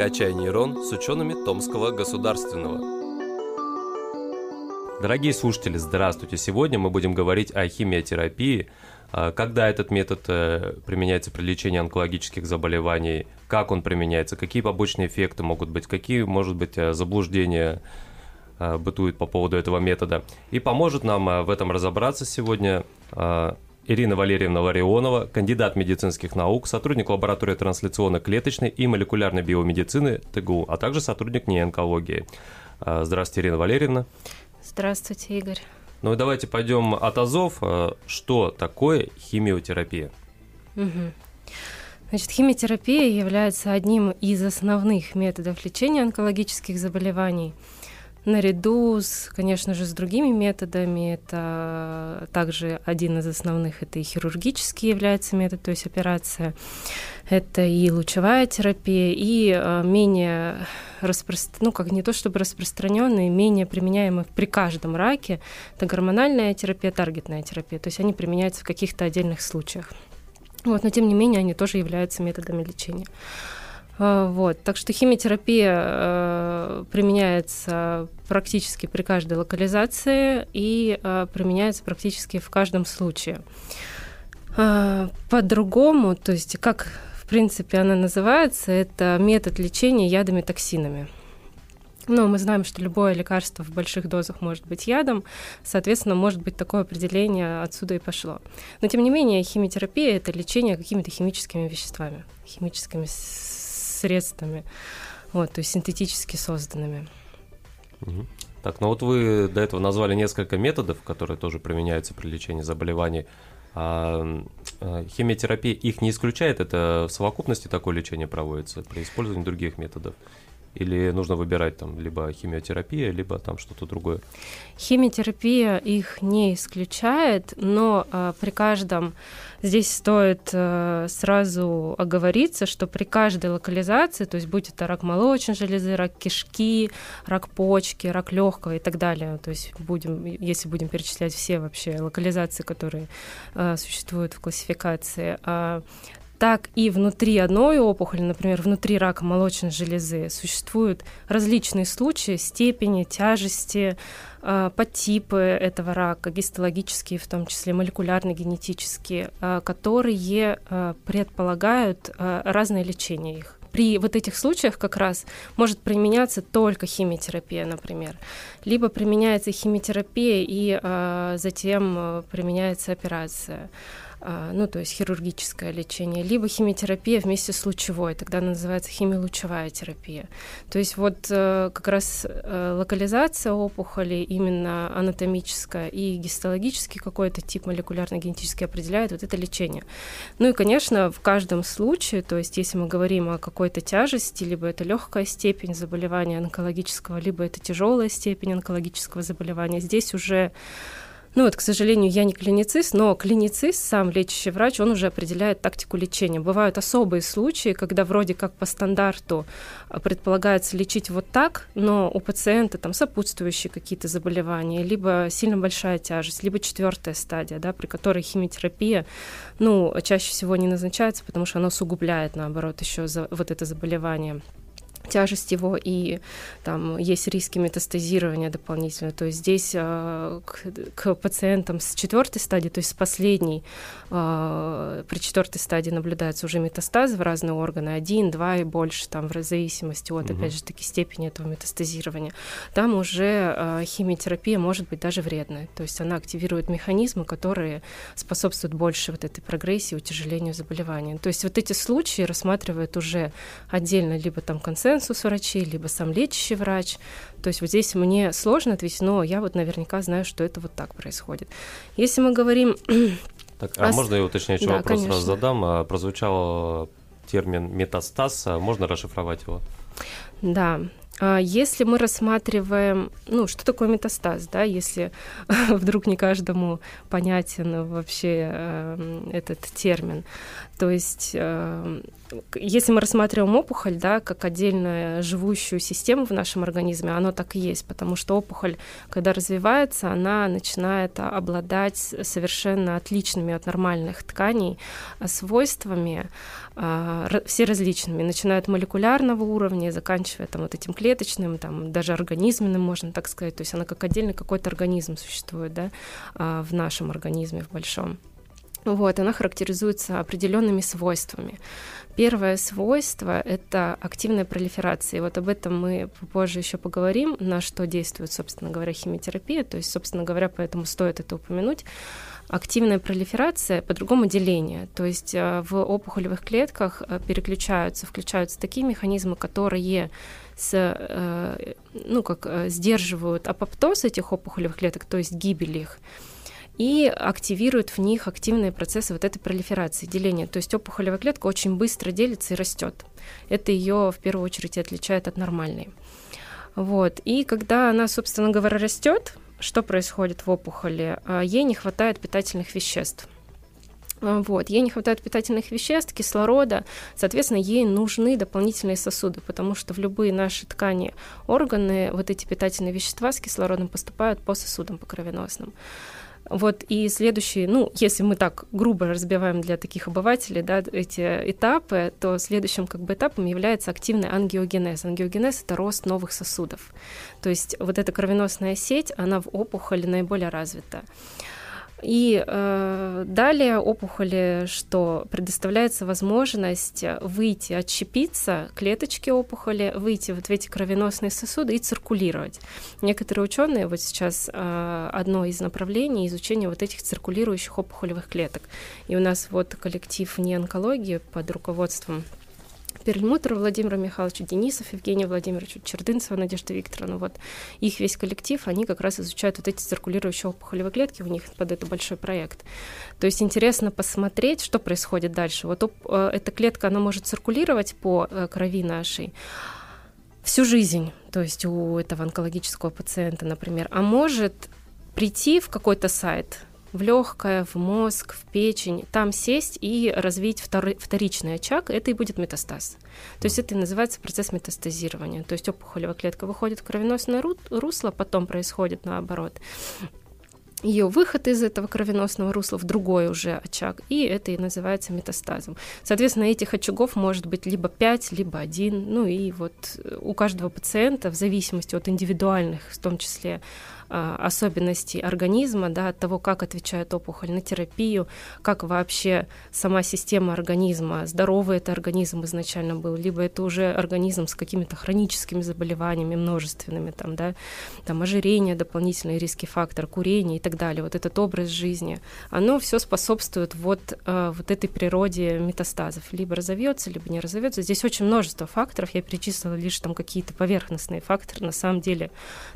«Качай нейрон» с учеными Томского государственного. Дорогие слушатели, здравствуйте! Сегодня мы будем говорить о химиотерапии, а, когда этот метод э, применяется при лечении онкологических заболеваний, как он применяется, какие побочные эффекты могут быть, какие, может быть, э, заблуждения э, бытуют по поводу этого метода. И поможет нам в этом разобраться сегодня Ирина Валерьевна Ларионова, кандидат медицинских наук, сотрудник лаборатории трансляционно-клеточной и молекулярной биомедицины ТГУ, а также сотрудник неонкологии. Здравствуйте, Ирина Валерьевна. Здравствуйте, Игорь. Ну и давайте пойдем от азов. Э, что такое химиотерапия? Угу. Значит, химиотерапия является одним из основных методов лечения онкологических заболеваний. Наряду с, конечно же, с другими методами, это также один из основных, это и хирургический является метод, то есть операция, это и лучевая терапия, и э, менее распространенный, ну как не то чтобы распространенный, менее применяемый при каждом раке, это гормональная терапия, таргетная терапия, то есть они применяются в каких-то отдельных случаях. Вот, но тем не менее они тоже являются методами лечения. А, вот. Так что химиотерапия э, применяется практически при каждой локализации и э, применяется практически в каждом случае. Э, по-другому, то есть как в принципе она называется, это метод лечения ядами токсинами. Ну, мы знаем, что любое лекарство в больших дозах может быть ядом, соответственно, может быть такое определение отсюда и пошло. Но, тем не менее, химиотерапия — это лечение какими-то химическими веществами, химическими средствами, вот, то есть синтетически созданными. Так, ну вот вы до этого назвали несколько методов, которые тоже применяются при лечении заболеваний. А, а химиотерапия их не исключает? Это в совокупности такое лечение проводится при использовании других методов? Или нужно выбирать там либо химиотерапия, либо там что-то другое? Химиотерапия их не исключает, но э, при каждом здесь стоит э, сразу оговориться, что при каждой локализации, то есть будь это рак молочной железы, рак кишки, рак почки, рак легкого и так далее, то есть будем, если будем перечислять все вообще локализации, которые э, существуют в классификации, э, так и внутри одной опухоли, например, внутри рака молочной железы, существуют различные случаи, степени, тяжести, э, подтипы этого рака, гистологические, в том числе молекулярно-генетические, э, которые э, предполагают разное лечение их при вот этих случаях как раз может применяться только химиотерапия, например. Либо применяется химиотерапия и э, затем применяется операция. А, ну, то есть хирургическое лечение, либо химиотерапия вместе с лучевой, тогда она называется химиолучевая терапия. То есть вот э, как раз э, локализация опухоли именно анатомическая и гистологический какой-то тип молекулярно-генетически определяет вот это лечение. Ну и, конечно, в каждом случае, то есть если мы говорим о какой-то тяжести, либо это легкая степень заболевания онкологического, либо это тяжелая степень онкологического заболевания, здесь уже ну вот, к сожалению, я не клиницист, но клиницист, сам лечащий врач, он уже определяет тактику лечения. Бывают особые случаи, когда вроде как по стандарту а, предполагается лечить вот так, но у пациента там сопутствующие какие-то заболевания, либо сильно большая тяжесть, либо четвертая стадия, да, при которой химиотерапия, ну, чаще всего не назначается, потому что она усугубляет, наоборот, еще за, вот это заболевание тяжесть его и там есть риски метастазирования дополнительно. То есть здесь э, к, к пациентам с четвертой стадии, то есть с последней, э, при четвертой стадии наблюдаются уже метастазы в разные органы, один, два и больше, там в зависимости от, угу. опять же, таки степени этого метастазирования. Там уже э, химиотерапия может быть даже вредная. То есть она активирует механизмы, которые способствуют больше вот этой прогрессии, утяжелению заболевания. То есть вот эти случаи рассматривают уже отдельно либо там консенсус консенсус врачей, либо сам лечащий врач. То есть вот здесь мне сложно ответить, но я вот наверняка знаю, что это вот так происходит. Если мы говорим... Так, а, а можно я уточняющий да, вопрос конечно. сразу задам? А, прозвучал термин метастаз, а можно расшифровать его? Да, а если мы рассматриваем, ну, что такое метастаз, да, если вдруг не каждому понятен вообще э, этот термин, то есть э, если мы рассматриваем опухоль, да, как отдельную живущую систему в нашем организме, оно так и есть, потому что опухоль, когда развивается, она начинает обладать совершенно отличными от нормальных тканей а, свойствами, а, все различными, начиная от молекулярного уровня, заканчивая там вот этим клеточным, там даже организменным, можно так сказать, то есть она как отдельный какой-то организм существует, да, а, в нашем организме, в большом. Вот, она характеризуется определенными свойствами. Первое свойство — это активная пролиферация. И вот об этом мы позже еще поговорим, на что действует, собственно говоря, химиотерапия. То есть, собственно говоря, поэтому стоит это упомянуть. Активная пролиферация, по-другому деление. То есть э, в опухолевых клетках э, переключаются, включаются такие механизмы, которые с, э, ну, как, сдерживают апоптоз этих опухолевых клеток, то есть гибель их и активирует в них активные процессы вот этой пролиферации, деления. То есть опухолевая клетка очень быстро делится и растет. Это ее в первую очередь отличает от нормальной. Вот. И когда она, собственно говоря, растет, что происходит в опухоли? А, ей не хватает питательных веществ. А, вот. Ей не хватает питательных веществ, кислорода, соответственно, ей нужны дополнительные сосуды, потому что в любые наши ткани, органы, вот эти питательные вещества с кислородом поступают по сосудам, по кровеносным. Вот, и следующий, ну, если мы так грубо разбиваем для таких обывателей, да, эти этапы, то следующим как бы этапом является активный ангиогенез. Ангиогенез — это рост новых сосудов. То есть вот эта кровеносная сеть, она в опухоли наиболее развита. И э, далее опухоли, что предоставляется возможность выйти, отщепиться клеточки опухоли, выйти вот в эти кровеносные сосуды и циркулировать. Некоторые ученые, вот сейчас э, одно из направлений изучения вот этих циркулирующих опухолевых клеток. И у нас вот коллектив неонкологии под руководством Перельмутер Владимира Михайловича, Денисов Евгения Владимировича, Чердынцева Надежда Викторовна. Вот их весь коллектив, они как раз изучают вот эти циркулирующие опухолевые клетки, у них под это большой проект. То есть интересно посмотреть, что происходит дальше. Вот э, эта клетка, она может циркулировать по э, крови нашей всю жизнь, то есть у этого онкологического пациента, например, а может прийти в какой-то сайт, в легкое, в мозг, в печень, там сесть и развить втор- вторичный очаг, это и будет метастаз. То есть это и называется процесс метастазирования. То есть опухолевая клетка выходит в кровеносное русло, потом происходит наоборот ее выход из этого кровеносного русла в другой уже очаг, и это и называется метастазом. Соответственно, этих очагов может быть либо 5, либо один, ну и вот у каждого пациента в зависимости от индивидуальных, в том числе особенностей организма, да, от того, как отвечает опухоль на терапию, как вообще сама система организма, здоровый это организм изначально был, либо это уже организм с какими-то хроническими заболеваниями множественными, там, да, там ожирение, дополнительные риски фактор, курение и так далее, вот этот образ жизни, оно все способствует вот, а, вот этой природе метастазов, либо разовьется, либо не разовьется. Здесь очень множество факторов, я перечислила лишь там какие-то поверхностные факторы, на самом деле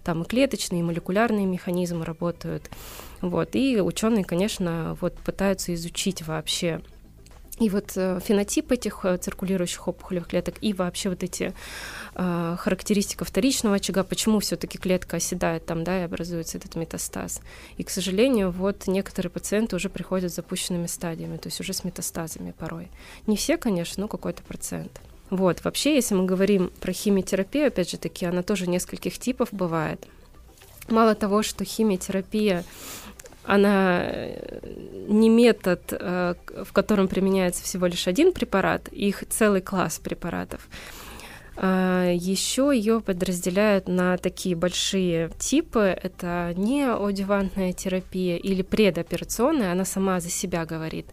там и клеточные, и молекулярные, молекулярные механизмы работают. Вот. И ученые, конечно, вот пытаются изучить вообще и вот э, фенотип этих э, циркулирующих опухолевых клеток и вообще вот эти э, характеристика вторичного очага, почему все-таки клетка оседает там, да, и образуется этот метастаз. И, к сожалению, вот некоторые пациенты уже приходят с запущенными стадиями, то есть уже с метастазами порой. Не все, конечно, но какой-то процент. Вот, вообще, если мы говорим про химиотерапию, опять же таки, она тоже нескольких типов бывает. Мало того, что химиотерапия она не метод, э, в котором применяется всего лишь один препарат, их целый класс препаратов. А, Еще ее подразделяют на такие большие типы. Это неодевантная терапия или предоперационная, она сама за себя говорит.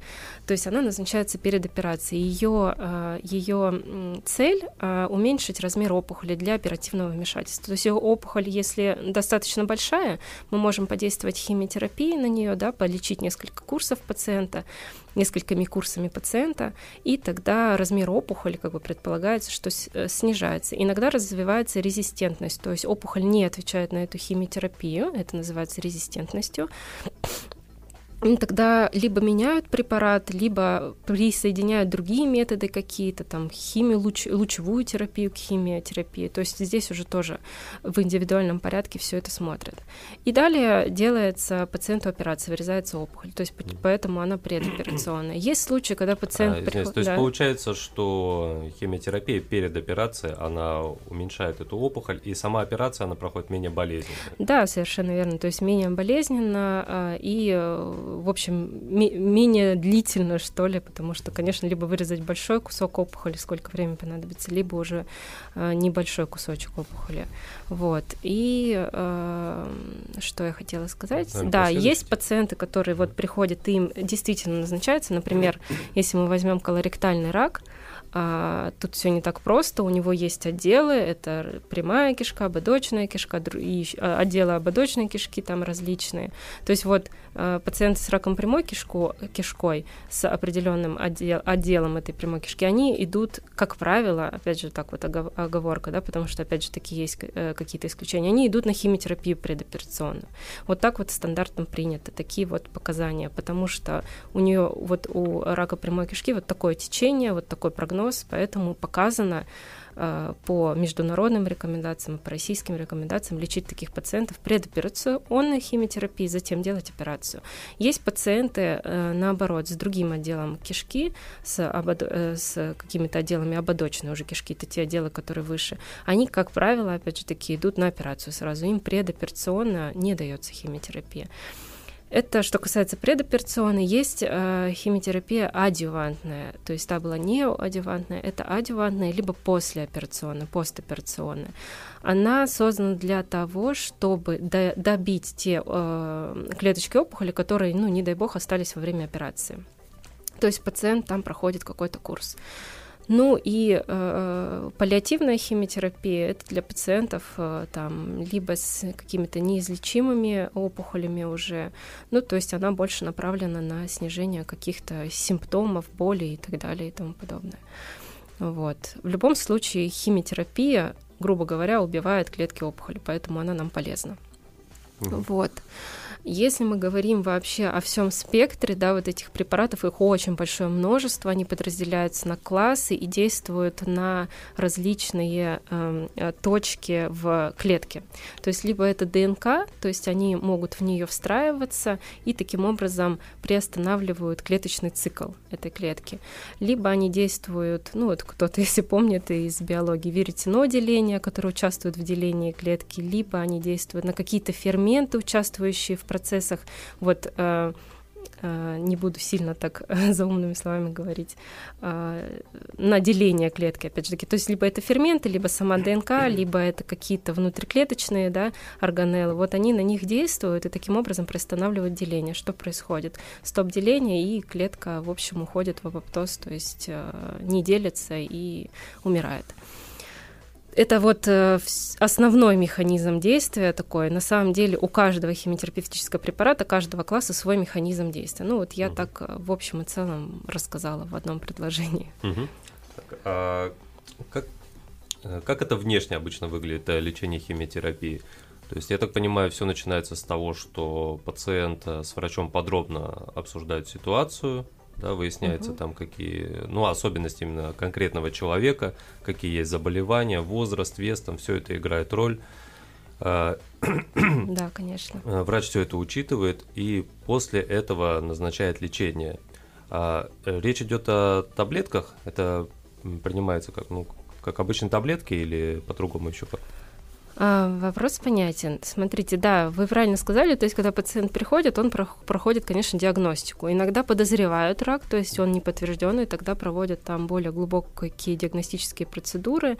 То есть она назначается перед операцией. Ее, а, ее цель а, уменьшить размер опухоли для оперативного вмешательства. То есть опухоль, если достаточно большая, мы можем подействовать химиотерапией на нее, да, полечить несколько курсов пациента, несколькими курсами пациента, и тогда размер опухоли, как бы предполагается, что э, снижается. Иногда развивается резистентность, то есть опухоль не отвечает на эту химиотерапию, это называется резистентностью. Тогда либо меняют препарат, либо присоединяют другие методы какие-то, там, химию, луч, лучевую терапию к химиотерапии. То есть здесь уже тоже в индивидуальном порядке все это смотрят. И далее делается пациенту операция, вырезается опухоль. То есть поэтому она предоперационная. Есть случаи, когда пациент... А, приход... То есть да. получается, что химиотерапия перед операцией, она уменьшает эту опухоль, и сама операция, она проходит менее болезненно. Да, совершенно верно. То есть менее болезненно а, и э, в общем, менее длительно, что ли, потому что, конечно, либо вырезать большой кусок опухоли, сколько времени понадобится, либо уже э, небольшой кусочек опухоли. Вот. И э, что я хотела сказать? Наверное, да, есть пациенты, которые вот приходят, им действительно назначается, например, если мы возьмем колоректальный рак, а, тут все не так просто. У него есть отделы, это прямая кишка, ободочная кишка, и а, отделы ободочной кишки там различные. То есть вот пациенты с раком прямой кишку, кишкой с определенным отдел, отделом этой прямой кишки, они идут, как правило, опять же так вот оговорка, да, потому что опять же такие есть э, какие-то исключения, они идут на химиотерапию предоперационную. Вот так вот стандартом принято такие вот показания, потому что у нее вот у рака прямой кишки вот такое течение, вот такой прогноз поэтому показано э, по международным рекомендациям, по российским рекомендациям лечить таких пациентов предоперационной химиотерапии, затем делать операцию. Есть пациенты, э, наоборот, с другим отделом кишки, с, обод... Э, с какими-то отделами ободочной уже кишки, это те отделы, которые выше. Они, как правило, опять же таки, идут на операцию сразу. Им предоперационно не дается химиотерапия. Это что касается предоперационной. Есть э, химиотерапия адювантная, то есть та была не адювантная, это адювантная, либо послеоперационная, постоперационная. Она создана для того, чтобы до, добить те э, клеточки опухоли, которые, ну, не дай бог, остались во время операции. То есть пациент там проходит какой-то курс. Ну и э, паллиативная химиотерапия это для пациентов э, там либо с какими-то неизлечимыми опухолями уже, ну то есть она больше направлена на снижение каких-то симптомов, боли и так далее и тому подобное. Вот. В любом случае химиотерапия, грубо говоря, убивает клетки опухоли, поэтому она нам полезна. Mm-hmm. Вот. Если мы говорим вообще о всем спектре, да, вот этих препаратов, их очень большое множество, они подразделяются на классы и действуют на различные эм, э, точки в клетке. То есть либо это ДНК, то есть они могут в нее встраиваться и таким образом приостанавливают клеточный цикл этой клетки. Либо они действуют, ну вот кто-то, если помнит из биологии, веретено деления, которое участвует в делении клетки, либо они действуют на какие-то ферменты, участвующие в процессах. Вот э, э, не буду сильно так за умными словами говорить, э, на деление клетки, опять же таки. То есть либо это ферменты, либо сама ДНК, либо это какие-то внутриклеточные да, органеллы. Вот они на них действуют и таким образом приостанавливают деление. Что происходит? Стоп деления, и клетка, в общем, уходит в апоптоз, то есть не делится и умирает это вот э, основной механизм действия такой. На самом деле у каждого химиотерапевтического препарата, каждого класса свой механизм действия. Ну вот я угу. так э, в общем и целом рассказала в одном предложении. Угу. Так, а как, э, как это внешне обычно выглядит, лечение химиотерапии? То есть, я так понимаю, все начинается с того, что пациент с врачом подробно обсуждает ситуацию, да, выясняется угу. там какие, ну, особенности именно конкретного человека, какие есть заболевания, возраст, вес, там все это играет роль. А, да, конечно. А, врач все это учитывает и после этого назначает лечение. А э, речь идет о таблетках, это принимается как, ну, как обычные таблетки или по-другому еще как? А, вопрос понятен. Смотрите, да, вы правильно сказали, то есть когда пациент приходит, он проходит, конечно, диагностику. Иногда подозревают рак, то есть он не подтвержденный, тогда проводят там более глубокие диагностические процедуры,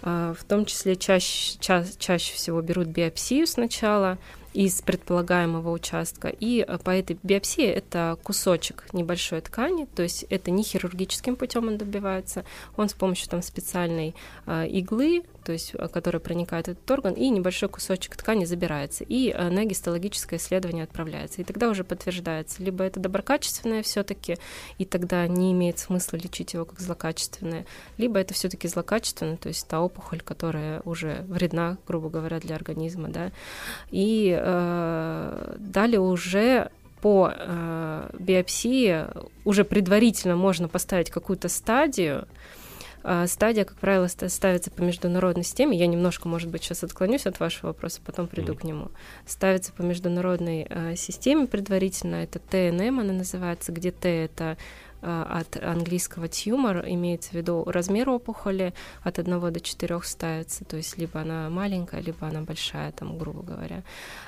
а, в том числе чаще, ча чаще всего берут биопсию сначала, из предполагаемого участка. И э, по этой биопсии это кусочек небольшой ткани, то есть это не хирургическим путем он добивается, он с помощью там специальной э, иглы, то есть э, которая проникает в этот орган, и небольшой кусочек ткани забирается, и на гистологическое исследование отправляется. И тогда уже подтверждается, либо это доброкачественное все-таки, и тогда не имеет смысла лечить его как злокачественное, либо это все-таки злокачественное, то есть та опухоль, которая уже вредна, грубо говоря, для организма, да. И э, далее уже по э, биопсии уже предварительно можно поставить какую-то стадию, а, Стадия, как правило, ставится по международной системе. Я немножко, может быть, сейчас отклонюсь от вашего вопроса, потом приду mm. к нему. Ставится по международной э, системе предварительно. Это ТНМ, она называется, где Т это от английского тюмор имеется в виду размер опухоли от 1 до 4 ставится, то есть либо она маленькая, либо она большая, там, грубо говоря.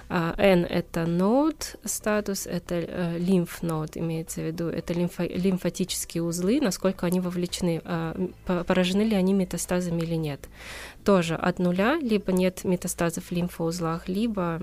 А, N — это нод статус, это э, лимф нод имеется в виду, это лимфо лимфатические узлы, насколько они вовлечены, а, поражены ли они метастазами или нет. Тоже от нуля, либо нет метастазов в лимфоузлах, либо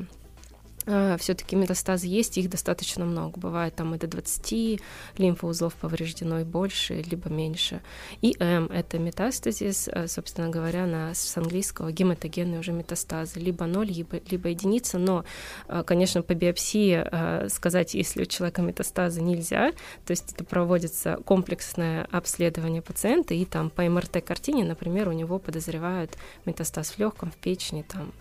все-таки метастазы есть, их достаточно много. Бывает там и до 20 лимфоузлов повреждено и больше, либо меньше. И М — это метастазис, а, собственно говоря, на, с английского гематогенные уже метастазы. Либо ноль, либо, либо единица, но, а, конечно, по биопсии сказать, если у человека метастазы нельзя, то есть это проводится комплексное обследование пациента, и там по МРТ-картине, например, у него подозревают метастаз в легком, в печени, там,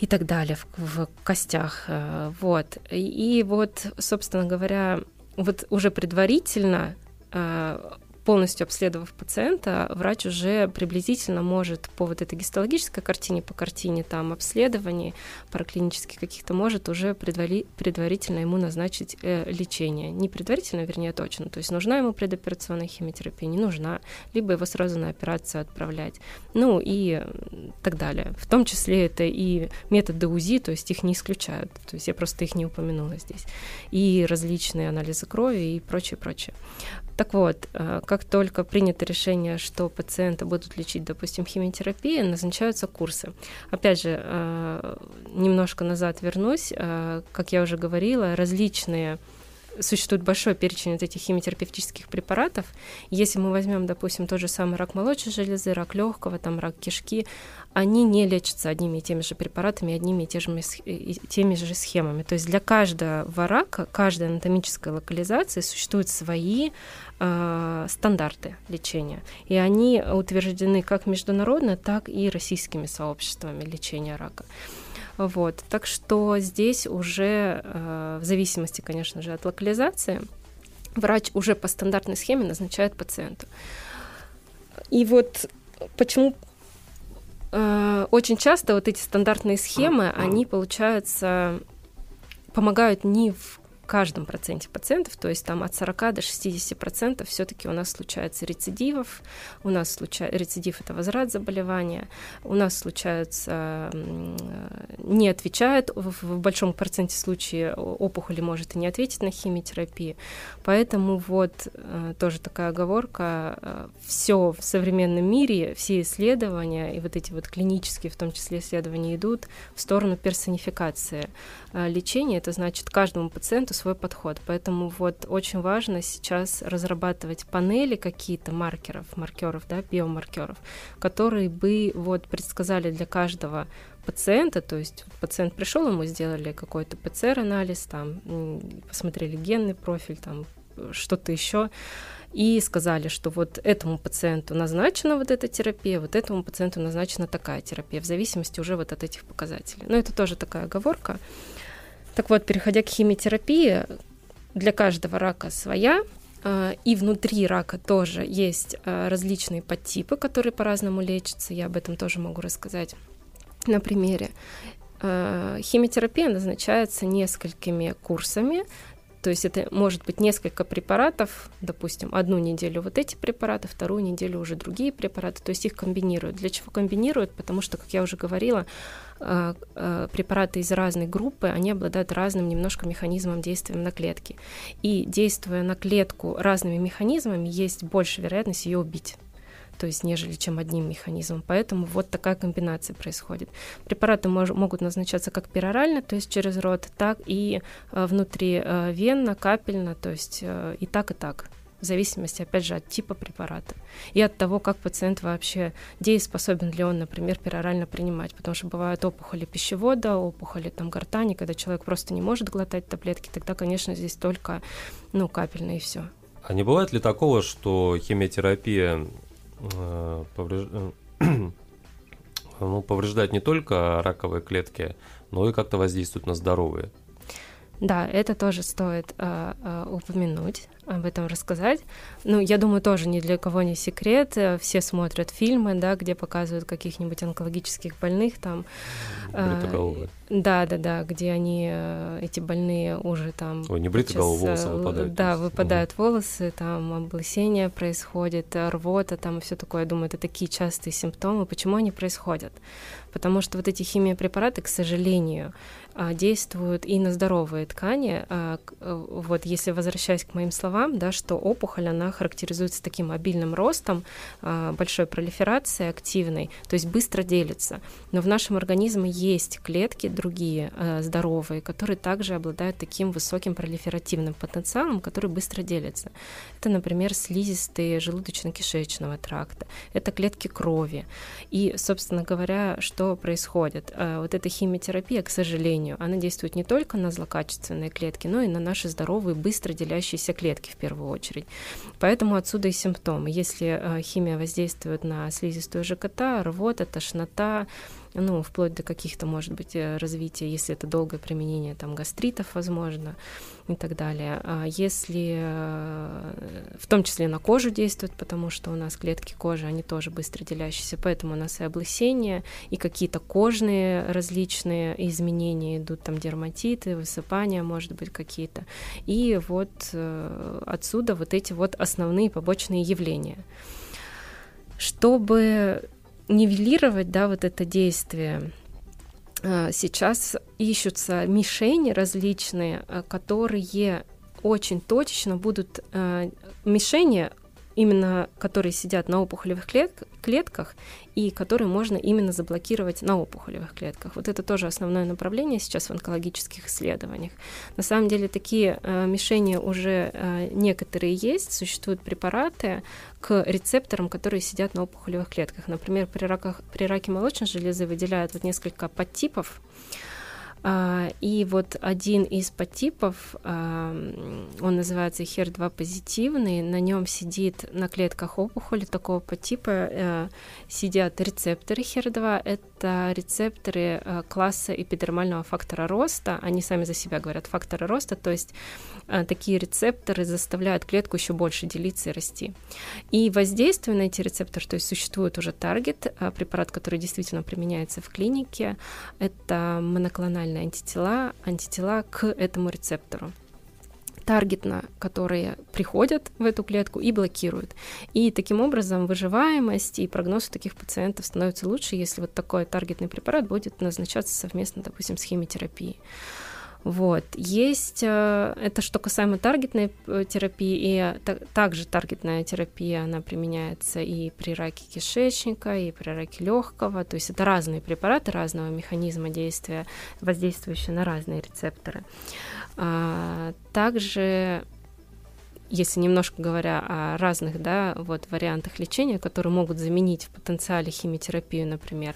и так далее в, в костях. Э, вот. И, и вот, собственно говоря, вот уже предварительно э, полностью обследовав пациента, врач уже приблизительно может по вот этой гистологической картине, по картине там обследований параклинических каких-то, может уже предвали, предварительно ему назначить э, лечение. Не предварительно, вернее, точно. То есть нужна ему предоперационная химиотерапия, не нужна, либо его сразу на операцию отправлять. Ну и так далее. В том числе это и методы УЗИ, то есть их не исключают. То есть я просто их не упомянула здесь. И различные анализы крови и прочее, прочее. Так вот, э, как только принято решение, что пациента будут лечить, допустим, химиотерапией, назначаются курсы. Опять же, э, немножко назад вернусь, э, как я уже говорила, различные существует большой перечень вот этих химиотерапевтических препаратов. Если мы возьмем, допустим, тот же самый рак молочной железы, рак легкого, там рак кишки, они не лечатся одними и теми же препаратами, одними и теми, и теми же схемами. То есть для каждого рака, каждой анатомической локализации существуют свои э, стандарты лечения. И они утверждены как международно, так и российскими сообществами лечения рака. Вот. Так что здесь уже, э, в зависимости, конечно же, от локализации, врач уже по стандартной схеме назначает пациенту. И вот почему э, очень часто вот эти стандартные схемы, они, получается, помогают не в каждом проценте пациентов, то есть там от 40 до 60 процентов все-таки у нас случается рецидивов, у нас случается рецидив это возврат заболевания, у нас случаются не отвечает в, большом проценте случаев опухоли может и не ответить на химиотерапию, поэтому вот э, тоже такая оговорка, э, все в современном мире, все исследования и вот эти вот клинические, в том числе исследования идут в сторону персонификации э, лечения, это значит каждому пациенту свой подход. Поэтому вот очень важно сейчас разрабатывать панели какие-то маркеров, маркеров, да, биомаркеров, которые бы вот предсказали для каждого пациента, то есть пациент пришел, ему сделали какой-то ПЦР-анализ, там посмотрели генный профиль, там что-то еще, и сказали, что вот этому пациенту назначена вот эта терапия, вот этому пациенту назначена такая терапия, в зависимости уже вот от этих показателей. Но это тоже такая оговорка. Так вот, переходя к химиотерапии, для каждого рака своя, а, и внутри рака тоже есть а, различные подтипы, которые по-разному лечатся. Я об этом тоже могу рассказать на примере. А, химиотерапия назначается несколькими курсами, то есть это может быть несколько препаратов, допустим, одну неделю вот эти препараты, вторую неделю уже другие препараты, то есть их комбинируют. Для чего комбинируют? Потому что, как я уже говорила, препараты из разной группы, они обладают разным немножко механизмом действия на клетки. И действуя на клетку разными механизмами, есть больше вероятность ее убить то есть нежели чем одним механизмом. Поэтому вот такая комбинация происходит. Препараты мож, могут назначаться как перорально, то есть через рот, так и э, внутри э, капельно, то есть э, и так, и так в зависимости, опять же, от типа препарата и от того, как пациент вообще дееспособен ли он, например, перорально принимать, потому что бывают опухоли пищевода, опухоли там гортани, когда человек просто не может глотать таблетки, тогда, конечно, здесь только, ну, капельно и все. А не бывает ли такого, что химиотерапия Э, повреж... Э, ну, повреждает не только раковые клетки, но и как-то воздействует на здоровые. Да, это тоже стоит э, э, упомянуть об этом рассказать. Ну, я думаю, тоже ни для кого не секрет. Все смотрят фильмы, да, где показывают каких-нибудь онкологических больных там. Бритоголовые. Э, да, да, да, где они, э, эти больные уже там... Ой, не бритоголовые, волосы выпадают. Да, выпадают угу. волосы, там облысение происходит, рвота там и все такое. Я думаю, это такие частые симптомы. Почему они происходят? Потому что вот эти химиопрепараты, к сожалению, действуют и на здоровые ткани. А, э, вот если возвращаясь к моим словам, да, что опухоль, она характеризуется таким обильным ростом, а, большой пролиферацией активной, то есть быстро делится. Но в нашем организме есть клетки другие, здоровые, которые также обладают таким высоким пролиферативным потенциалом, который быстро делится. Это, например, слизистые желудочно-кишечного тракта, это клетки крови. И, собственно говоря, что происходит? Вот эта химиотерапия, к сожалению, сожалению, она действует не только на злокачественные клетки, но и на наши здоровые, быстро делящиеся клетки в первую очередь. Поэтому отсюда и симптомы. Если э, химия воздействует на слизистую ЖКТ, рвота, тошнота, ну, вплоть до каких-то, может быть, э, развития, если это долгое применение, там, гастритов, возможно, и так далее. А если, э, в том числе на кожу действует, потому что у нас клетки кожи, они тоже быстро делящиеся, поэтому у нас и облысение, и какие-то кожные различные изменения идут, там, дерматиты, высыпания, может быть, какие-то. И вот э, отсюда вот эти вот основные побочные явления. Чтобы нивелировать, да, вот это действие, а, сейчас ищутся мишени различные, а, которые очень точечно будут а, мишени именно которые сидят на опухолевых клетк, клетках и которые можно именно заблокировать на опухолевых клетках. Вот это тоже основное направление сейчас в онкологических исследованиях. На самом деле такие э, мишени уже э, некоторые есть, существуют препараты к рецепторам, которые сидят на опухолевых клетках. Например, при, раках, при раке молочной железы выделяют вот несколько подтипов, и вот один из подтипов, а, он называется HER2 позитивный, на нем сидит на клетках опухоли такого подтипа э, сидят рецепторы HER2, это рецепторы э, класса эпидермального фактора роста, они сами за себя говорят фактора роста, то есть э, такие рецепторы заставляют клетку еще больше делиться и расти. И воздействие на эти рецепторы, то есть существует уже таргет, препарат, который действительно применяется в клинике, это моноклональный специальные антитела, антитела к этому рецептору таргетно, которые приходят в эту клетку и блокируют. И таким образом выживаемость и прогноз у таких пациентов становится лучше, если вот такой таргетный препарат будет назначаться совместно, допустим, с химиотерапией. Вот. Есть, э, это что касаемо таргетной э, терапии, и также таргетная терапия, она применяется и при раке кишечника, и при раке легкого, то есть это разные препараты разного механизма действия, воздействующие на разные рецепторы. А, также если немножко говоря о разных да, вот, вариантах лечения, которые могут заменить в потенциале химиотерапию, например,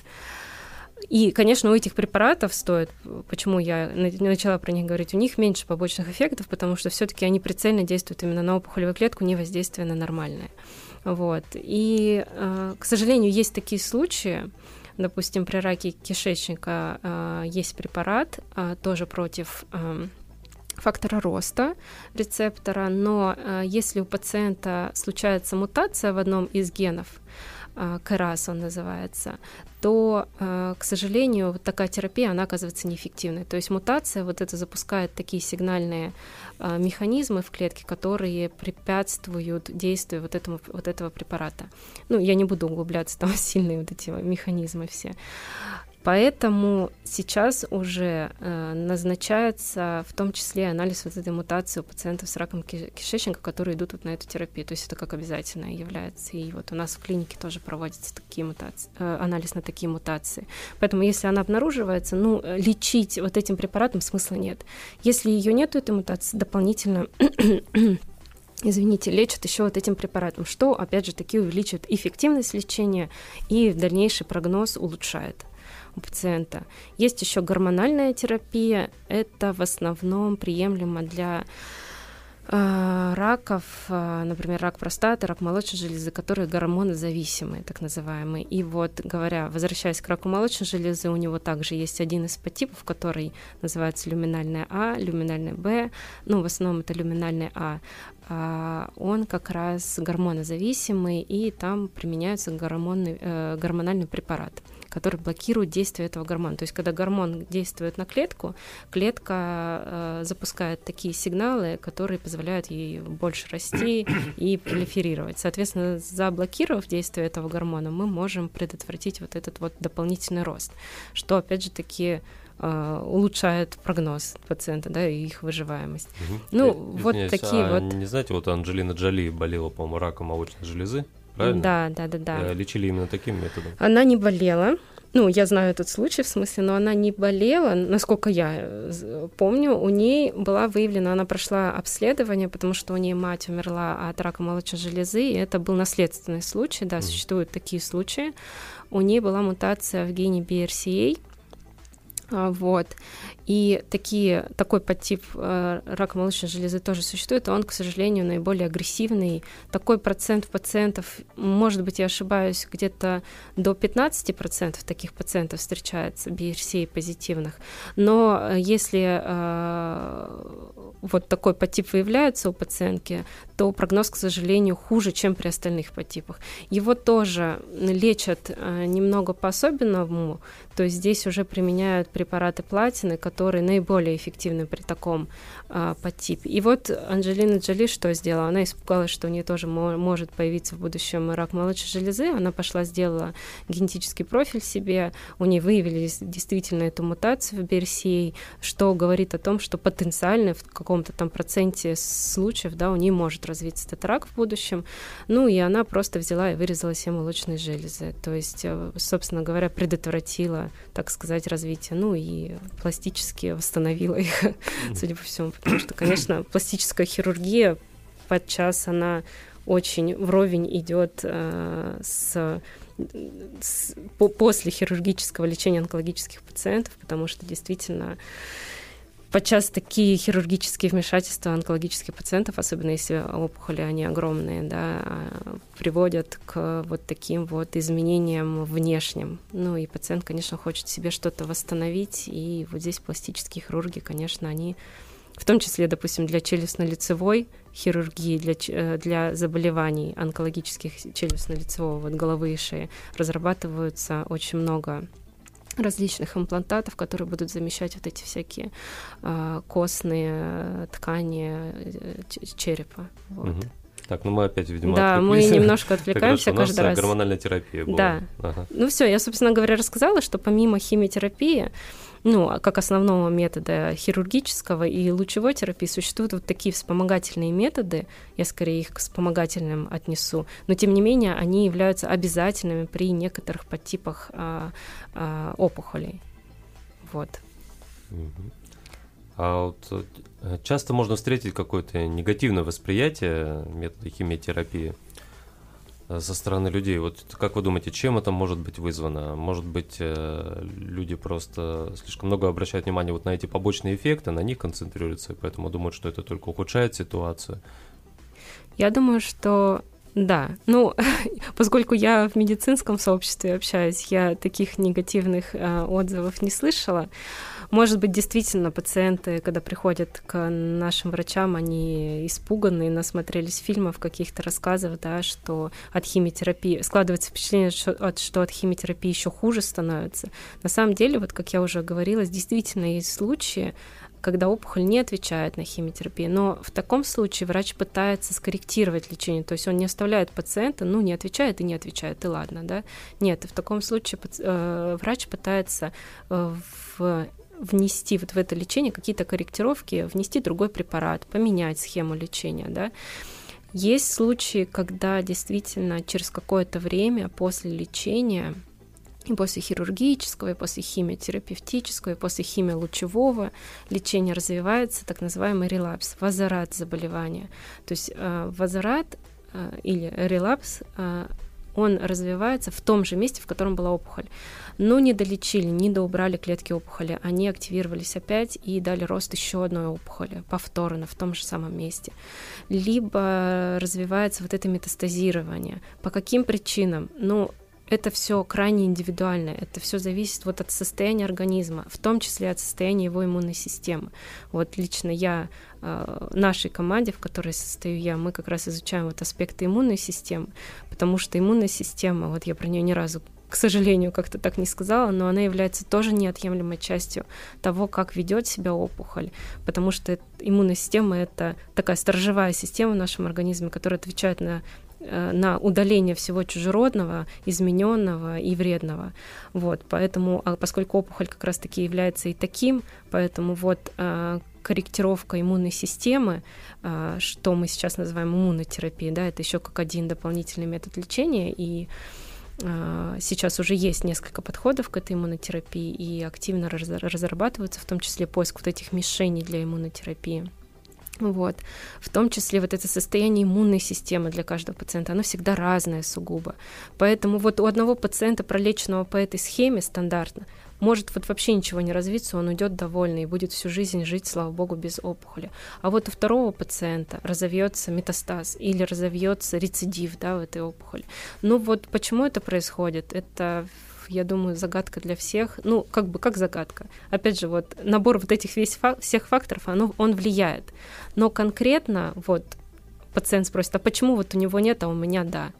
и, конечно, у этих препаратов стоит, почему я начала про них говорить, у них меньше побочных эффектов, потому что все-таки они прицельно действуют именно на опухолевую клетку, не воздействие на нормальное. Вот. И, э, к сожалению, есть такие случаи, допустим, при раке кишечника э, есть препарат э, тоже против фактора роста рецептора, но если у пациента случается мутация в одном из генов, КРАС он называется, то, э, к сожалению, вот такая терапия, она оказывается неэффективной. То есть мутация вот это запускает такие сигнальные э, механизмы в клетке, которые препятствуют действию вот, этому, вот этого препарата. Ну, я не буду углубляться, там сильные вот эти механизмы все. Поэтому сейчас уже э, назначается в том числе анализ вот этой мутации у пациентов с раком кишечника, которые идут вот на эту терапию. То есть это как обязательное является. И вот у нас в клинике тоже проводится такие мутации, э, анализ на такие мутации. Поэтому если она обнаруживается, ну, э, лечить вот этим препаратом смысла нет. Если ее нет, этой мутации, дополнительно извините, лечат еще вот этим препаратом, что, опять же, таки увеличивает эффективность лечения и дальнейший прогноз улучшает у пациента. Есть еще гормональная терапия. Это в основном приемлемо для а, раков, а, например, рак простаты, рак молочной железы, которые гормонозависимые, так называемые. И вот, говоря, возвращаясь к раку молочной железы, у него также есть один из подтипов, который называется люминальная А, люминальная Б, ну, в основном это люминальная а он как раз гормонозависимый, и там применяются гормоны, э, гормональный препарат который блокирует действие этого гормона. То есть, когда гормон действует на клетку, клетка э, запускает такие сигналы, которые позволяют ей больше расти и пролиферировать. Соответственно, заблокировав действие этого гормона, мы можем предотвратить вот этот вот дополнительный рост, что, опять же, таки Uh, улучшает прогноз пациента, да, и их выживаемость. Угу. Ну, Я, вот такие а вот. Не знаете, вот Анджелина Джоли болела, по-моему, раком молочной железы правильно? Да, да, да, да. Лечили именно таким методом. Она не болела. Ну, я знаю этот случай, в смысле, но она не болела, насколько я э, помню, у ней была выявлена, она прошла обследование, потому что у нее мать умерла от рака молочной железы, и это был наследственный случай, да, mm. существуют такие случаи. У нее была мутация в гене BRCA, а, вот. И такие, такой подтип э, рака молочной железы тоже существует, и он, к сожалению, наиболее агрессивный. Такой процент пациентов, может быть, я ошибаюсь, где-то до 15% таких пациентов встречается, BRCA позитивных. Но э, если э, вот такой подтип выявляется у пациентки, то прогноз, к сожалению, хуже, чем при остальных подтипах. Его тоже лечат э, немного по-особенному, то есть здесь уже применяют препараты платины, которые наиболее эффективны при таком а, подтипе. И вот Анджелина Джоли что сделала? Она испугалась, что у нее тоже может появиться в будущем рак молочной железы. Она пошла, сделала генетический профиль себе, у нее выявили действительно эту мутацию в BRCA, что говорит о том, что потенциально в каком-то там проценте случаев да, у нее может развиться этот рак в будущем. Ну и она просто взяла и вырезала все молочные железы. То есть, э, собственно говоря, предотвратила так сказать, развитие, ну и пластически восстановила их, судя по всему, потому что, конечно, пластическая хирургия подчас она очень вровень идет э, с, с по, после хирургического лечения онкологических пациентов, потому что действительно подчас такие хирургические вмешательства онкологических пациентов, особенно если опухоли, они огромные, да, приводят к вот таким вот изменениям внешним. Ну и пациент, конечно, хочет себе что-то восстановить, и вот здесь пластические хирурги, конечно, они в том числе, допустим, для челюстно-лицевой хирургии, для, э, для заболеваний онкологических челюстно-лицевого, вот головы и шеи, разрабатываются очень много различных имплантатов, которые будут замещать вот эти всякие э, костные ткани э, черепа. Вот. Угу. Так, ну мы опять, видимо, Да, мы немножко отвлекаемся раз каждый раз. гормональная терапия была. Да. Ага. Ну все, я, собственно говоря, рассказала, что помимо химиотерапии, ну, а как основного метода хирургического и лучевой терапии существуют вот такие вспомогательные методы, я скорее их к вспомогательным отнесу, но тем не менее они являются обязательными при некоторых подтипах а, а, опухолей. Вот. А вот э, часто можно встретить какое-то негативное восприятие метода химиотерапии со стороны людей. Вот как вы думаете, чем это может быть вызвано? Может быть, э, люди просто слишком много обращают внимание вот на эти побочные эффекты, на них концентрируются, и поэтому думают, что это только ухудшает ситуацию? Я думаю, что да, ну, поскольку я в медицинском сообществе общаюсь, я таких негативных э, отзывов не слышала. Может быть, действительно, пациенты, когда приходят к нашим врачам, они испуганы, насмотрелись фильмов, каких-то рассказов, да, что от химиотерапии складывается впечатление, что от, что от химиотерапии еще хуже становится. На самом деле, вот как я уже говорила, действительно есть случаи, когда опухоль не отвечает на химиотерапию. Но в таком случае врач пытается скорректировать лечение, то есть он не оставляет пациента, ну, не отвечает и не отвечает, и ладно, да. Нет, в таком случае э, врач пытается э, в внести вот в это лечение какие-то корректировки, внести другой препарат, поменять схему лечения, да. Есть случаи, когда действительно через какое-то время после лечения и после хирургического, и после химиотерапевтического, и после химиолучевого лечения развивается так называемый релапс, возврат заболевания. То есть э, возврат э, или релапс э, он развивается в том же месте, в котором была опухоль. Но не долечили, не доубрали клетки опухоли, они активировались опять и дали рост еще одной опухоли, повторно, в том же самом месте. Либо развивается вот это метастазирование. По каким причинам? Ну, это все крайне индивидуально, это все зависит вот от состояния организма, в том числе от состояния его иммунной системы. Вот лично я, э, нашей команде, в которой состою я, мы как раз изучаем вот аспекты иммунной системы, потому что иммунная система, вот я про нее ни разу к сожалению, как-то так не сказала, но она является тоже неотъемлемой частью того, как ведет себя опухоль, потому что иммунная система это такая сторожевая система в нашем организме, которая отвечает на на удаление всего чужеродного, измененного и вредного. Вот, поэтому, а поскольку опухоль как раз-таки является и таким, поэтому вот а, корректировка иммунной системы, а, что мы сейчас называем иммунотерапией, да, это еще как один дополнительный метод лечения, и Сейчас уже есть несколько подходов к этой иммунотерапии и активно разрабатываются, в том числе поиск вот этих мишеней для иммунотерапии. Вот. В том числе вот это состояние иммунной системы для каждого пациента, оно всегда разное сугубо. Поэтому вот у одного пациента, пролеченного по этой схеме стандартно, может вот вообще ничего не развиться, он уйдет довольный и будет всю жизнь жить, слава богу, без опухоли. А вот у второго пациента разовьется метастаз или разовьется рецидив да, в этой опухоли. Ну вот почему это происходит? Это я думаю, загадка для всех. Ну, как бы как загадка. Опять же, вот набор вот этих весь фак- всех факторов, оно, он влияет. Но конкретно вот пациент спросит, а почему вот у него нет, а у меня да?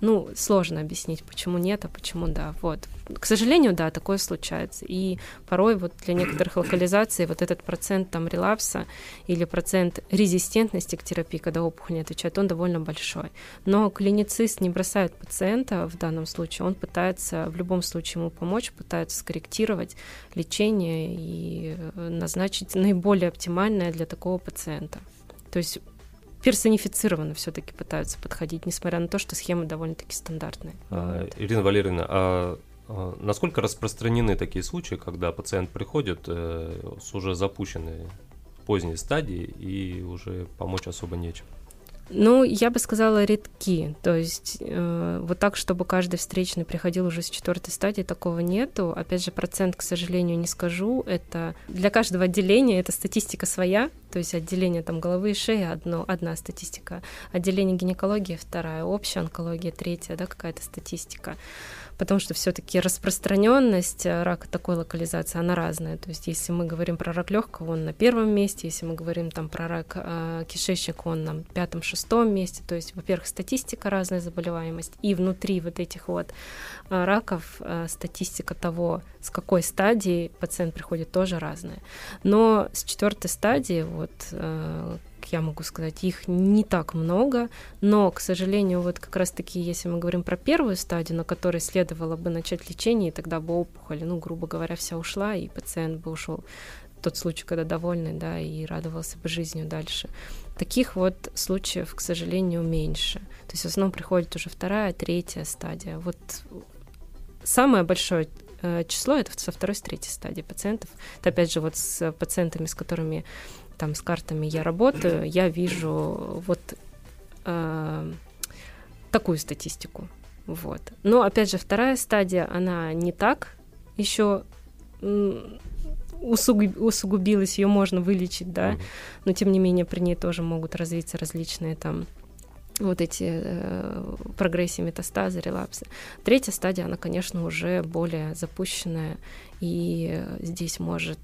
Ну, сложно объяснить, почему нет, а почему да. Вот. К сожалению, да, такое случается. И порой вот для некоторых локализаций вот этот процент там релапса или процент резистентности к терапии, когда опухоль не отвечает, он довольно большой. Но клиницист не бросает пациента в данном случае, он пытается в любом случае ему помочь, пытается скорректировать лечение и э, назначить наиболее оптимальное для такого пациента. То есть персонифицированно все-таки пытаются подходить, несмотря на то, что схемы довольно-таки стандартные. А, Ирина Валерьевна, а, а насколько распространены такие случаи, когда пациент приходит э, с уже запущенной поздней стадии и уже помочь особо нечем? Ну, я бы сказала, редки. То есть э, вот так, чтобы каждый встречный приходил уже с четвертой стадии, такого нету. Опять же, процент, к сожалению, не скажу. Это для каждого отделения это статистика своя. То есть отделение там головы и шеи одно, одна статистика, отделение гинекологии вторая, общая онкология третья, да, какая-то статистика потому что все-таки распространенность э, рака такой локализации, она разная. То есть, если мы говорим про рак легкого, он на первом месте, если мы говорим там про рак э, кишечника, он на пятом-шестом месте. То есть, во-первых, статистика разная заболеваемость, и внутри вот этих вот э, раков э, статистика того, с какой стадии пациент приходит, тоже разная. Но с четвертой стадии, вот э, я могу сказать, их не так много, но, к сожалению, вот как раз-таки, если мы говорим про первую стадию, на которой следовало бы начать лечение, и тогда бы опухоль, ну, грубо говоря, вся ушла, и пациент бы ушел тот случай, когда довольный, да, и радовался бы жизнью дальше. Таких вот случаев, к сожалению, меньше. То есть в основном приходит уже вторая, третья стадия. Вот самое большое э, число это со второй, с третьей стадии пациентов. Это опять же вот с пациентами, с которыми там с картами я работаю, я вижу вот э, такую статистику. Вот. Но опять же, вторая стадия, она не так еще усугуб, усугубилась, ее можно вылечить, да, но тем не менее при ней тоже могут развиться различные там вот эти э, прогрессии, метастазы, релапсы. Третья стадия, она, конечно, уже более запущенная, и здесь может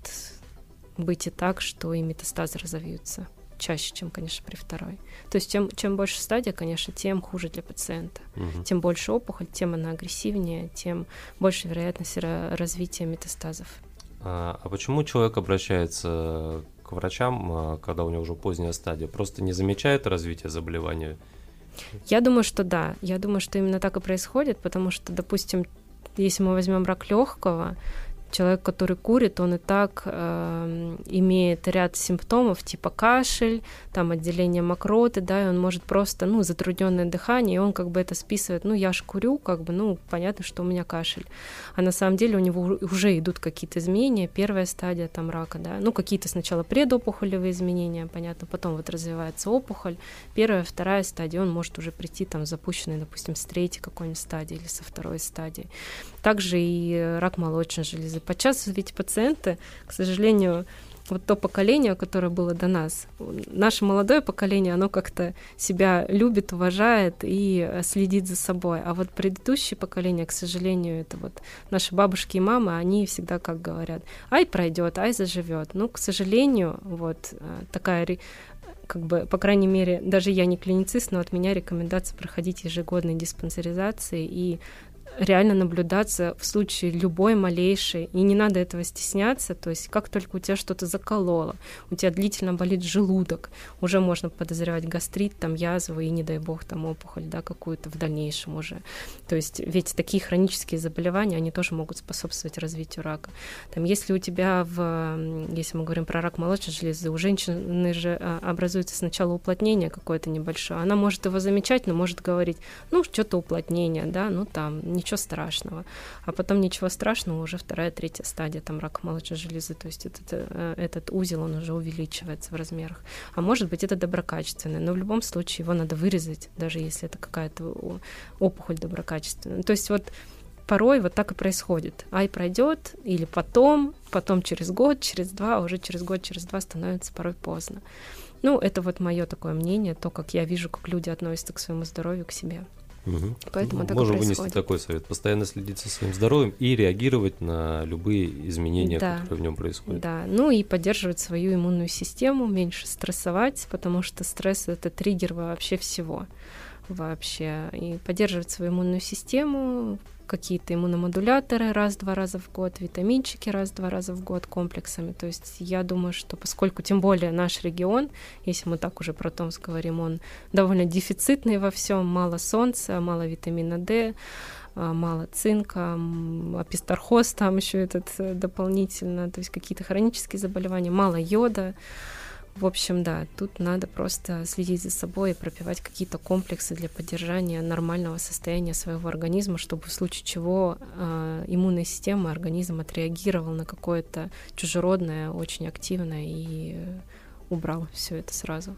быть и так, что и метастазы разовьются чаще, чем, конечно, при второй. То есть чем, чем больше стадия, конечно, тем хуже для пациента. Угу. Тем больше опухоль, тем она агрессивнее, тем больше вероятность развития метастазов. А, а почему человек обращается к врачам, а, когда у него уже поздняя стадия? Просто не замечает развитие заболевания? Я думаю, что да. Я думаю, что именно так и происходит, потому что, допустим, если мы возьмем рак легкого, Человек, который курит, он и так э, имеет ряд симптомов, типа кашель, там отделение мокроты, да, и он может просто, ну, затрудненное дыхание, и он как бы это списывает, ну, я ж курю, как бы, ну, понятно, что у меня кашель. А на самом деле у него уже идут какие-то изменения, первая стадия там рака, да, ну, какие-то сначала предопухолевые изменения, понятно, потом вот развивается опухоль, первая, вторая стадия, он может уже прийти там запущенный, допустим, с третьей какой-нибудь стадии или со второй стадии. Также и рак молочной железы. Подчас ведь пациенты, к сожалению, вот то поколение, которое было до нас, наше молодое поколение, оно как-то себя любит, уважает и следит за собой. А вот предыдущее поколение, к сожалению, это вот наши бабушки и мамы, они всегда как говорят, ай пройдет, ай заживет. Ну, к сожалению, вот э, такая как бы, по крайней мере, даже я не клиницист, но от меня рекомендация проходить ежегодные диспансеризации и реально наблюдаться в случае любой малейшей, и не надо этого стесняться, то есть как только у тебя что-то закололо, у тебя длительно болит желудок, уже можно подозревать гастрит, там язву и, не дай бог, там опухоль, да, какую-то в дальнейшем уже. То есть ведь такие хронические заболевания, они тоже могут способствовать развитию рака. Там, если у тебя, в, если мы говорим про рак молочной железы, у женщины же а, образуется сначала уплотнение какое-то небольшое, она может его замечать, но может говорить, ну, что-то уплотнение, да, ну, там, ничего страшного. А потом ничего страшного, уже вторая, третья стадия, там рак молочной железы, то есть этот, э, этот узел, он уже увеличивается в размерах. А может быть, это доброкачественное, но в любом случае его надо вырезать, даже если это какая-то опухоль доброкачественная. То есть вот порой вот так и происходит. Ай пройдет, или потом, потом через год, через два, а уже через год, через два становится порой поздно. Ну, это вот мое такое мнение, то, как я вижу, как люди относятся к своему здоровью, к себе. Угу. Поэтому ну, так Можем вынести такой совет. Постоянно следить за своим здоровьем и реагировать на любые изменения, да. которые в нем происходят. Да, ну и поддерживать свою иммунную систему, меньше стрессовать, потому что стресс это триггер вообще всего вообще. И поддерживать свою иммунную систему, какие-то иммуномодуляторы раз-два раза в год, витаминчики раз-два раза в год комплексами. То есть я думаю, что поскольку тем более наш регион, если мы так уже про Томск говорим, он довольно дефицитный во всем, мало солнца, мало витамина D, а, мало цинка, апистархоз там еще этот э, дополнительно, то есть какие-то хронические заболевания, мало йода. В общем, да, тут надо просто следить за собой и пропивать какие-то комплексы для поддержания нормального состояния своего организма, чтобы в случае чего э, иммунная система, организм отреагировал на какое-то чужеродное, очень активное и убрал все это сразу.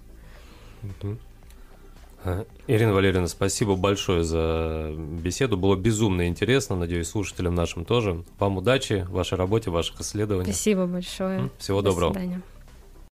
Ирина Валерьевна, спасибо большое за беседу. Было безумно интересно. Надеюсь, слушателям нашим тоже. Вам удачи в вашей работе, в ваших исследованиях. Спасибо большое. Всего До доброго. Свидания.